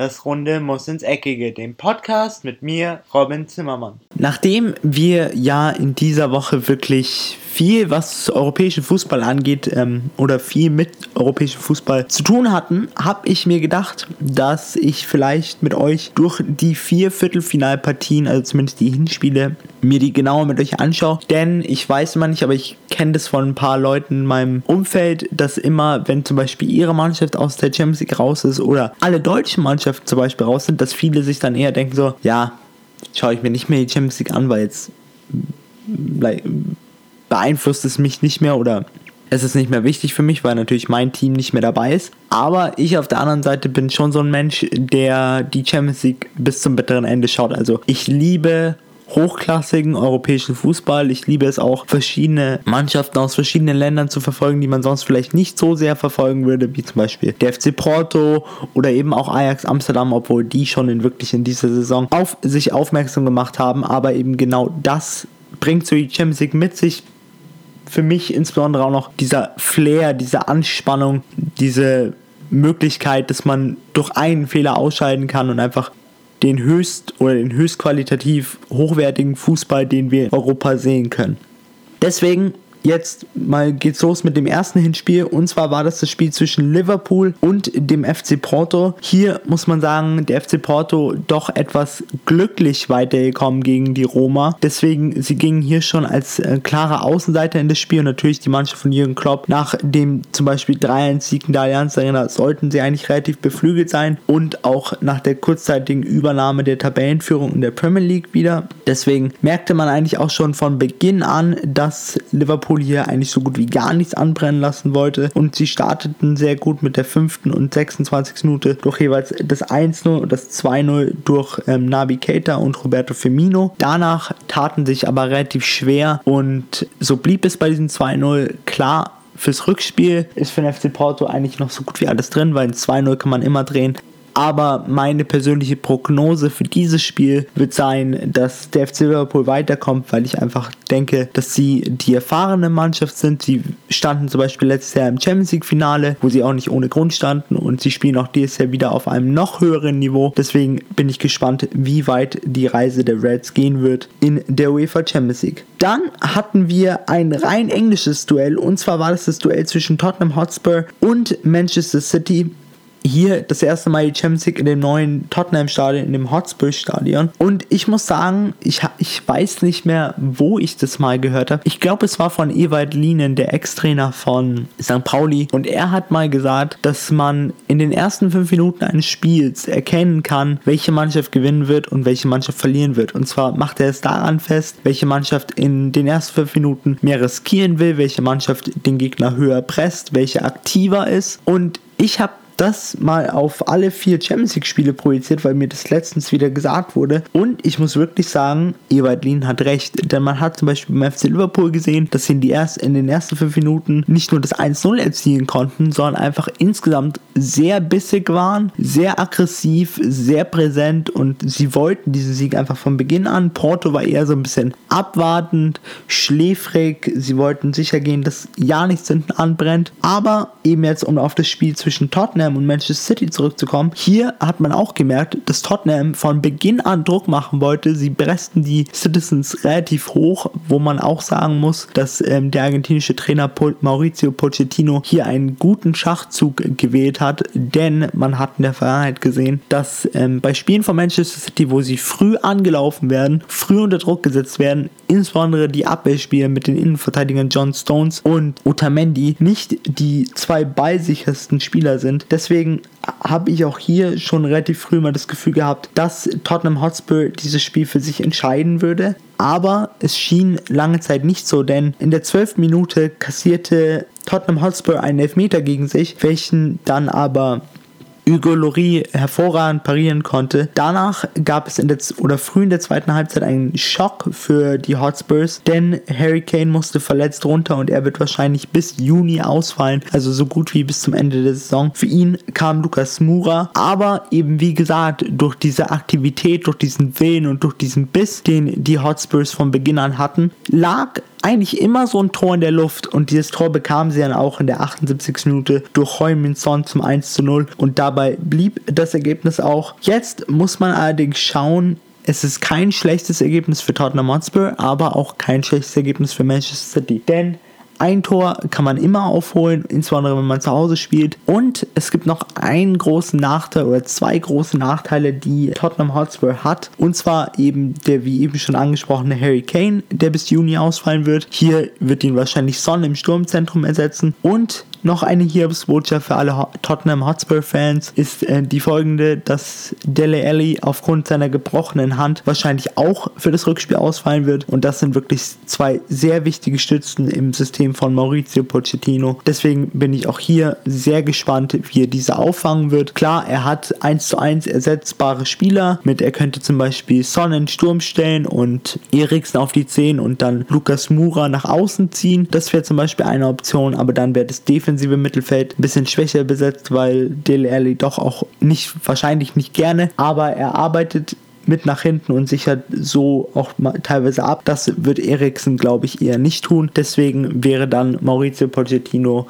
Das Runde muss ins Eckige, dem Podcast mit mir, Robin Zimmermann. Nachdem wir ja in dieser Woche wirklich viel, was europäischen Fußball angeht ähm, oder viel mit europäischem Fußball zu tun hatten, habe ich mir gedacht, dass ich vielleicht mit euch durch die vier Viertelfinalpartien, also zumindest die Hinspiele, mir die genauer mit euch anschaue. Denn ich weiß immer nicht, aber ich kenne das von ein paar Leuten in meinem Umfeld, dass immer, wenn zum Beispiel ihre Mannschaft aus der Champions League raus ist oder alle deutschen Mannschaften zum Beispiel raus sind, dass viele sich dann eher denken so, ja, schaue ich mir nicht mehr die Champions League an, weil jetzt beeinflusst es mich nicht mehr oder es ist nicht mehr wichtig für mich, weil natürlich mein Team nicht mehr dabei ist. Aber ich auf der anderen Seite bin schon so ein Mensch, der die Champions League bis zum bitteren Ende schaut. Also ich liebe hochklassigen europäischen Fußball. Ich liebe es auch, verschiedene Mannschaften aus verschiedenen Ländern zu verfolgen, die man sonst vielleicht nicht so sehr verfolgen würde, wie zum Beispiel der FC Porto oder eben auch Ajax Amsterdam, obwohl die schon in wirklich in dieser Saison auf sich aufmerksam gemacht haben. Aber eben genau das bringt so die Champions League mit sich, für mich insbesondere auch noch dieser Flair, diese Anspannung, diese Möglichkeit, dass man durch einen Fehler ausscheiden kann und einfach den höchst oder den höchst qualitativ hochwertigen Fußball, den wir in Europa sehen können. Deswegen Jetzt mal geht's los mit dem ersten Hinspiel und zwar war das das Spiel zwischen Liverpool und dem FC Porto. Hier muss man sagen, der FC Porto doch etwas glücklich weitergekommen gegen die Roma. Deswegen, sie gingen hier schon als äh, klare Außenseiter in das Spiel und natürlich die Mannschaft von Jürgen Klopp nach dem zum Beispiel 3-1-Sieg in der Allianz Arena sollten sie eigentlich relativ beflügelt sein und auch nach der kurzzeitigen Übernahme der Tabellenführung in der Premier League wieder. Deswegen merkte man eigentlich auch schon von Beginn an, dass Liverpool Liverpool hier eigentlich so gut wie gar nichts anbrennen lassen wollte. Und sie starteten sehr gut mit der 5. und 26. Minute durch jeweils das 1-0 und das 2-0 durch ähm, Nabi Keita und Roberto Firmino. Danach taten sich aber relativ schwer und so blieb es bei diesem 2-0 klar fürs Rückspiel ist für den FC Porto eigentlich noch so gut wie alles drin, weil ein 2-0 kann man immer drehen. Aber meine persönliche Prognose für dieses Spiel wird sein, dass der FC Liverpool weiterkommt, weil ich einfach denke, dass sie die erfahrene Mannschaft sind. Sie standen zum Beispiel letztes Jahr im Champions League Finale, wo sie auch nicht ohne Grund standen und sie spielen auch dieses Jahr wieder auf einem noch höheren Niveau. Deswegen bin ich gespannt, wie weit die Reise der Reds gehen wird in der UEFA Champions League. Dann hatten wir ein rein englisches Duell und zwar war das das Duell zwischen Tottenham Hotspur und Manchester City hier das erste Mal die Champions League in dem neuen Tottenham-Stadion, in dem Hotspur-Stadion. Und ich muss sagen, ich, ich weiß nicht mehr, wo ich das mal gehört habe. Ich glaube, es war von Ewald Lienen, der Ex-Trainer von St. Pauli. Und er hat mal gesagt, dass man in den ersten fünf Minuten eines Spiels erkennen kann, welche Mannschaft gewinnen wird und welche Mannschaft verlieren wird. Und zwar macht er es daran fest, welche Mannschaft in den ersten fünf Minuten mehr riskieren will, welche Mannschaft den Gegner höher presst, welche aktiver ist. Und ich habe das mal auf alle vier Champions League Spiele projiziert, weil mir das letztens wieder gesagt wurde. Und ich muss wirklich sagen, Ewald Lien hat recht, denn man hat zum Beispiel beim FC Liverpool gesehen, dass sie in, die erst, in den ersten fünf Minuten nicht nur das 1-0 erzielen konnten, sondern einfach insgesamt sehr bissig waren, sehr aggressiv, sehr präsent und sie wollten diesen Sieg einfach von Beginn an. Porto war eher so ein bisschen abwartend, schläfrig, sie wollten sicher gehen, dass ja nichts hinten anbrennt. Aber eben jetzt, um auf das Spiel zwischen Tottenham Tottenham und Manchester City zurückzukommen, hier hat man auch gemerkt, dass Tottenham von Beginn an Druck machen wollte. Sie pressten die Citizens relativ hoch, wo man auch sagen muss, dass ähm, der argentinische Trainer Maurizio Pochettino hier einen guten Schachzug gewählt hat, denn man hat in der Vergangenheit gesehen, dass ähm, bei Spielen von Manchester City, wo sie früh angelaufen werden, früh unter Druck gesetzt werden, insbesondere die Abwehrspiele mit den Innenverteidigern John Stones und Otamendi nicht die zwei ballsichersten Spieler sind. Deswegen habe ich auch hier schon relativ früh mal das Gefühl gehabt, dass Tottenham Hotspur dieses Spiel für sich entscheiden würde. Aber es schien lange Zeit nicht so, denn in der 12. Minute kassierte Tottenham Hotspur einen Elfmeter gegen sich, welchen dann aber Hugo Lloris hervorragend parieren konnte. Danach gab es in der oder früh in der zweiten Halbzeit einen Schock für die Hotspurs, denn Harry Kane musste verletzt runter und er wird wahrscheinlich bis Juni ausfallen, also so gut wie bis zum Ende der Saison. Für ihn kam Lukas Mura, aber eben wie gesagt, durch diese Aktivität, durch diesen Willen und durch diesen Biss, den die Hotspurs von Beginn an hatten, lag eigentlich immer so ein Tor in der Luft und dieses Tor bekamen sie dann auch in der 78. Minute durch Heumin Son zum 1 zu 0 und dabei blieb das Ergebnis auch. Jetzt muss man allerdings schauen, es ist kein schlechtes Ergebnis für Tottenham Hotspur, aber auch kein schlechtes Ergebnis für Manchester City. Denn ein Tor kann man immer aufholen, insbesondere wenn man zu Hause spielt. Und es gibt noch einen großen Nachteil oder zwei große Nachteile, die Tottenham Hotspur hat. Und zwar eben der, wie eben schon angesprochene Harry Kane, der bis Juni ausfallen wird. Hier wird ihn wahrscheinlich Son im Sturmzentrum ersetzen. Und noch eine Hiobsbotschaft für alle Tottenham Hotspur-Fans ist äh, die folgende, dass Dele Alli aufgrund seiner gebrochenen Hand wahrscheinlich auch für das Rückspiel ausfallen wird. Und das sind wirklich zwei sehr wichtige Stützen im System von Maurizio Pochettino. Deswegen bin ich auch hier sehr gespannt, wie er diese auffangen wird. Klar, er hat 1 zu 1 ersetzbare Spieler. Mit er könnte zum Beispiel Son Sturm stellen und Eriksen auf die 10 und dann Lukas Mura nach außen ziehen. Das wäre zum Beispiel eine Option, aber dann wäre das defensiv defensive Mittelfeld ein bisschen schwächer besetzt, weil Dele Alli doch auch nicht, wahrscheinlich nicht gerne, aber er arbeitet mit nach hinten und sichert so auch teilweise ab. Das wird Eriksen, glaube ich, eher nicht tun. Deswegen wäre dann Maurizio Pochettino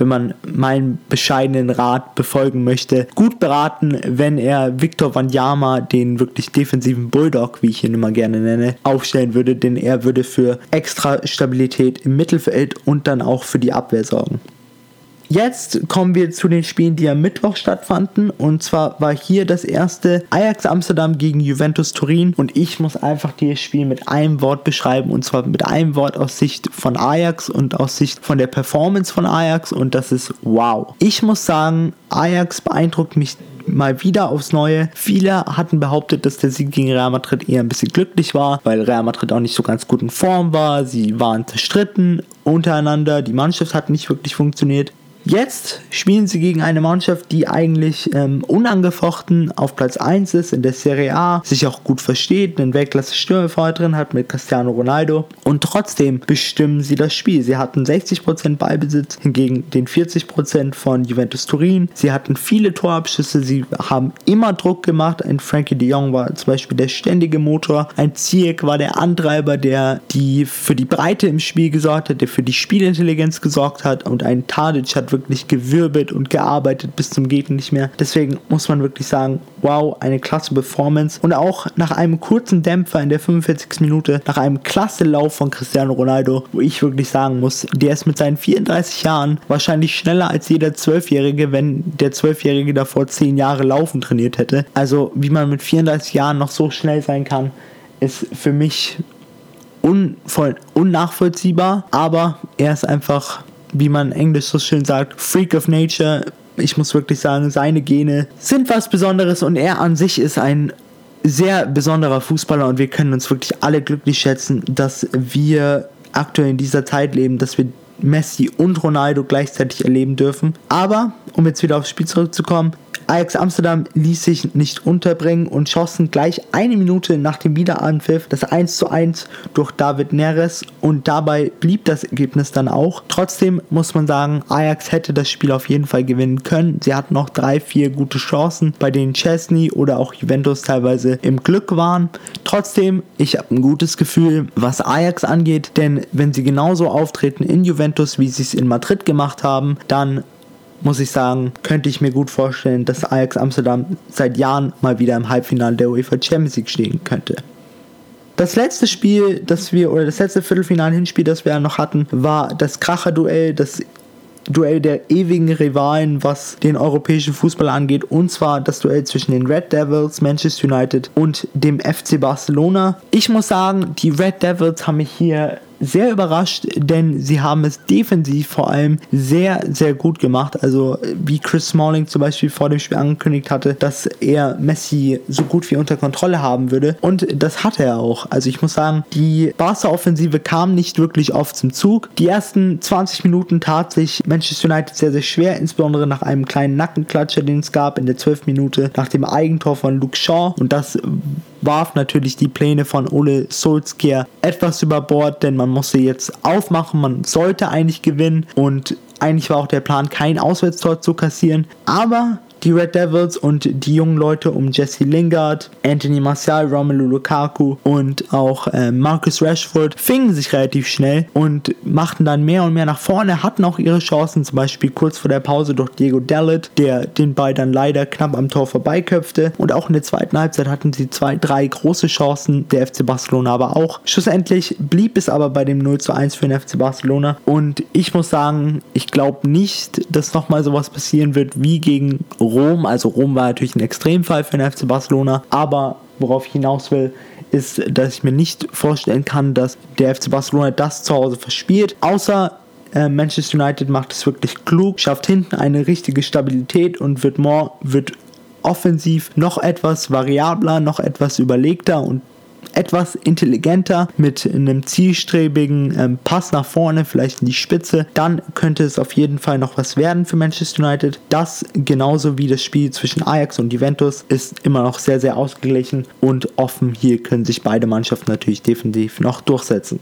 wenn man meinen bescheidenen Rat befolgen möchte, gut beraten, wenn er Victor Wanyama, den wirklich defensiven Bulldog, wie ich ihn immer gerne nenne, aufstellen würde, denn er würde für extra Stabilität im Mittelfeld und dann auch für die Abwehr sorgen. Jetzt kommen wir zu den Spielen, die am Mittwoch stattfanden. Und zwar war hier das erste Ajax Amsterdam gegen Juventus Turin. Und ich muss einfach dieses Spiel mit einem Wort beschreiben. Und zwar mit einem Wort aus Sicht von Ajax und aus Sicht von der Performance von Ajax. Und das ist wow. Ich muss sagen, Ajax beeindruckt mich mal wieder aufs Neue. Viele hatten behauptet, dass der Sieg gegen Real Madrid eher ein bisschen glücklich war, weil Real Madrid auch nicht so ganz gut in Form war. Sie waren zerstritten untereinander. Die Mannschaft hat nicht wirklich funktioniert. Jetzt spielen sie gegen eine Mannschaft, die eigentlich ähm, unangefochten auf Platz 1 ist in der Serie A, sich auch gut versteht, einen Weltklasse-Stürmer drin hat mit Cristiano Ronaldo und trotzdem bestimmen sie das Spiel. Sie hatten 60% Ballbesitz, hingegen den 40% von Juventus Turin. Sie hatten viele Torabschüsse, sie haben immer Druck gemacht. Ein Frankie de Jong war zum Beispiel der ständige Motor, ein Ziyech war der Antreiber, der die für die Breite im Spiel gesorgt hat, der für die Spielintelligenz gesorgt hat und ein Tadic hat wirklich gewirbelt und gearbeitet bis zum Geht nicht mehr. Deswegen muss man wirklich sagen, wow, eine klasse Performance. Und auch nach einem kurzen Dämpfer in der 45. Minute, nach einem klasse Lauf von Cristiano Ronaldo, wo ich wirklich sagen muss, der ist mit seinen 34 Jahren wahrscheinlich schneller als jeder Zwölfjährige, wenn der Zwölfjährige davor 10 Jahre Laufen trainiert hätte. Also wie man mit 34 Jahren noch so schnell sein kann, ist für mich unvoll, unnachvollziehbar, aber er ist einfach wie man Englisch so schön sagt, Freak of Nature. Ich muss wirklich sagen, seine Gene sind was Besonderes und er an sich ist ein sehr besonderer Fußballer und wir können uns wirklich alle glücklich schätzen, dass wir aktuell in dieser Zeit leben, dass wir Messi und Ronaldo gleichzeitig erleben dürfen. Aber, um jetzt wieder aufs Spiel zurückzukommen, Ajax Amsterdam ließ sich nicht unterbringen und schossen gleich eine Minute nach dem Wiederanpfiff das 1 zu 1 durch David Neres und dabei blieb das Ergebnis dann auch. Trotzdem muss man sagen, Ajax hätte das Spiel auf jeden Fall gewinnen können. Sie hatten noch drei, vier gute Chancen, bei denen Chesney oder auch Juventus teilweise im Glück waren. Trotzdem, ich habe ein gutes Gefühl, was Ajax angeht, denn wenn sie genauso auftreten in Juventus, wie sie es in Madrid gemacht haben, dann muss ich sagen, könnte ich mir gut vorstellen, dass Ajax Amsterdam seit Jahren mal wieder im Halbfinale der UEFA Champions League stehen könnte. Das letzte Spiel, das wir, oder das letzte Viertelfinal-Hinspiel, das wir noch hatten, war das Kracher-Duell, das Duell der ewigen Rivalen, was den europäischen Fußball angeht, und zwar das Duell zwischen den Red Devils, Manchester United und dem FC Barcelona. Ich muss sagen, die Red Devils haben mich hier sehr überrascht, denn sie haben es defensiv vor allem sehr, sehr gut gemacht. Also wie Chris Smalling zum Beispiel vor dem Spiel angekündigt hatte, dass er Messi so gut wie unter Kontrolle haben würde. Und das hatte er auch. Also ich muss sagen, die Barca-Offensive kam nicht wirklich oft zum Zug. Die ersten 20 Minuten tat sich Manchester United sehr, sehr schwer, insbesondere nach einem kleinen Nackenklatscher, den es gab in der 12 Minute nach dem Eigentor von Luke Shaw. Und das warf natürlich die Pläne von Ole Solskjaer etwas über Bord, denn man musste jetzt aufmachen, man sollte eigentlich gewinnen und eigentlich war auch der Plan, kein Auswärtstor zu kassieren. Aber Die Red Devils und die jungen Leute um Jesse Lingard, Anthony Martial, Romelu Lukaku und auch äh, Marcus Rashford fingen sich relativ schnell und machten dann mehr und mehr nach vorne, hatten auch ihre Chancen, zum Beispiel kurz vor der Pause durch Diego Dallet, der den Ball dann leider knapp am Tor vorbeiköpfte und auch in der zweiten Halbzeit hatten sie zwei, drei große Chancen, der FC Barcelona aber auch. Schlussendlich blieb es aber bei dem 0 zu 1 für den FC Barcelona und ich muss sagen, ich glaube nicht, dass nochmal sowas passieren wird wie gegen Rom. Also Rom war natürlich ein Extremfall für den FC Barcelona, aber worauf ich hinaus will, ist, dass ich mir nicht vorstellen kann, dass der FC Barcelona das zu Hause verspielt, außer äh, Manchester United macht es wirklich klug, schafft hinten eine richtige Stabilität und wird more, wird offensiv noch etwas variabler, noch etwas überlegter und etwas intelligenter mit einem zielstrebigen ähm, Pass nach vorne, vielleicht in die Spitze, dann könnte es auf jeden Fall noch was werden für Manchester United. Das genauso wie das Spiel zwischen Ajax und Juventus ist immer noch sehr, sehr ausgeglichen und offen. Hier können sich beide Mannschaften natürlich definitiv noch durchsetzen.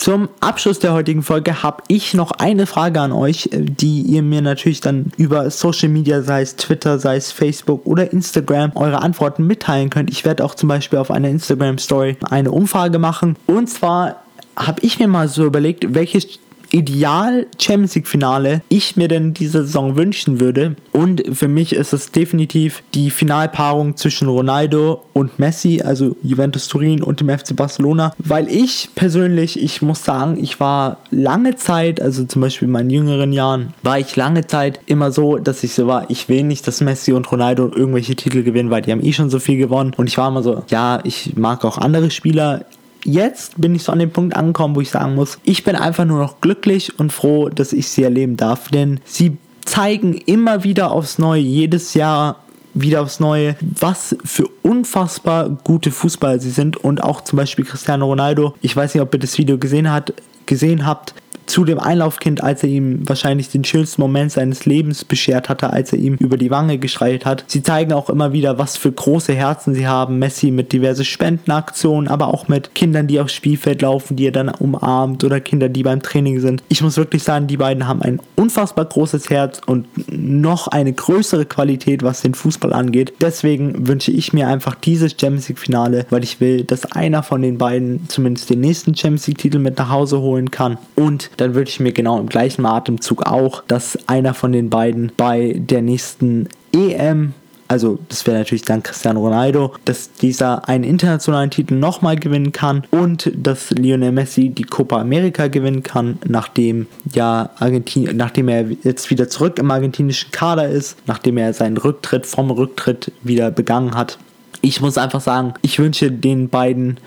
Zum Abschluss der heutigen Folge habe ich noch eine Frage an euch, äh, die ihr mir natürlich dann über Social Media, sei es Twitter, sei es Facebook oder Instagram, eure Antworten mitteilen könnt. Ich werde auch zum Beispiel auf einer Instagram Story eine Umfrage machen. Und zwar habe ich mir mal so überlegt, welches Ideal Champions League Finale ich mir denn diese Saison wünschen würde. Und für mich ist es definitiv die Finalpaarung zwischen Ronaldo und Messi, also Juventus Turin und dem FC Barcelona, weil ich persönlich, ich muss sagen, ich war lange Zeit, also zum Beispiel in meinen jüngeren Jahren, war ich lange Zeit immer so, dass ich so war, ich will nicht, dass Messi und Ronaldo irgendwelche Titel gewinnen, weil die haben eh schon so viel gewonnen. Und ich war immer so, ja, ich mag auch andere Spieler, jetzt bin ich so an dem Punkt angekommen, wo ich sagen muss, ich bin einfach nur noch glücklich und froh, dass ich sie erleben darf, denn sie zeigen immer wieder aufs Neue, jedes Jahr wieder aufs Neue, was für unfassbar gute Fußballer sie sind. Und auch zum Beispiel Cristiano Ronaldo. Ich weiß nicht, ob ihr das Video gesehen, hat, gesehen habt zu dem Einlaufkind, als er ihm wahrscheinlich den schönsten Moment seines Lebens beschert hatte, als er ihm über die Wange geschreit hat. Sie zeigen auch immer wieder, was für große Herzen sie haben. Messi mit diverse Spendenaktionen, aber auch mit Kindern, die aufs Spielfeld laufen, die er dann umarmt oder Kinder, die beim Training sind. Ich muss wirklich sagen, die beiden haben ein unfassbar großes Herz und noch eine größere Qualität, was den Fußball angeht. Deswegen wünsche ich mir einfach dieses Champions League Finale, weil ich will, dass einer von den beiden zumindest den nächsten Champions League Titel mit nach Hause holen kann und dann würde ich mir genau im gleichen Atemzug auch, dass einer von den beiden bei der nächsten EM also das wäre natürlich dann Cristiano Ronaldo, dass dieser einen internationalen Titel nochmal gewinnen kann und dass Lionel Messi die Copa America gewinnen kann, nachdem ja Argentin nachdem er jetzt wieder zurück im argentinischen Kader ist, nachdem er seinen Rücktritt vom Rücktritt wieder begangen hat. Ich muss einfach sagen, ich wünsche den beiden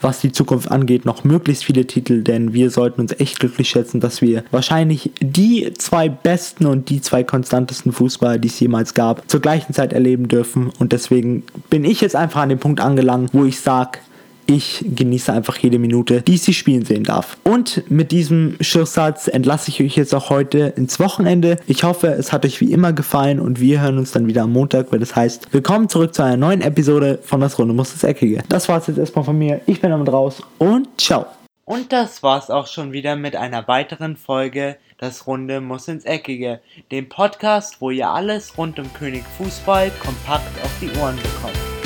was die Zukunft angeht, noch möglichst viele Titel, denn wir sollten uns echt glücklich schätzen, dass wir wahrscheinlich die zwei besten und die zwei konstantesten Fußballer, die es jemals gab, zur gleichen Zeit erleben dürfen. Und deswegen bin ich jetzt einfach an dem Punkt angelangt, wo ich sage, ich genieße einfach jede Minute, die ich sie spielen sehen darf. Und mit diesem Schlusssatz entlasse ich euch jetzt auch heute ins Wochenende. Ich hoffe, es hat euch wie immer gefallen und wir hören uns dann wieder am Montag, weil das heißt, willkommen zurück zu einer neuen Episode von Das Runde muss das Eckige. Das war's jetzt erstmal von mir. Ich bin damit raus und ciao. Und das war's auch schon wieder mit einer weiteren Folge Das Runde muss ins Eckige, dem Podcast, wo ihr alles rund um König Fußball kompakt auf die Ohren bekommt.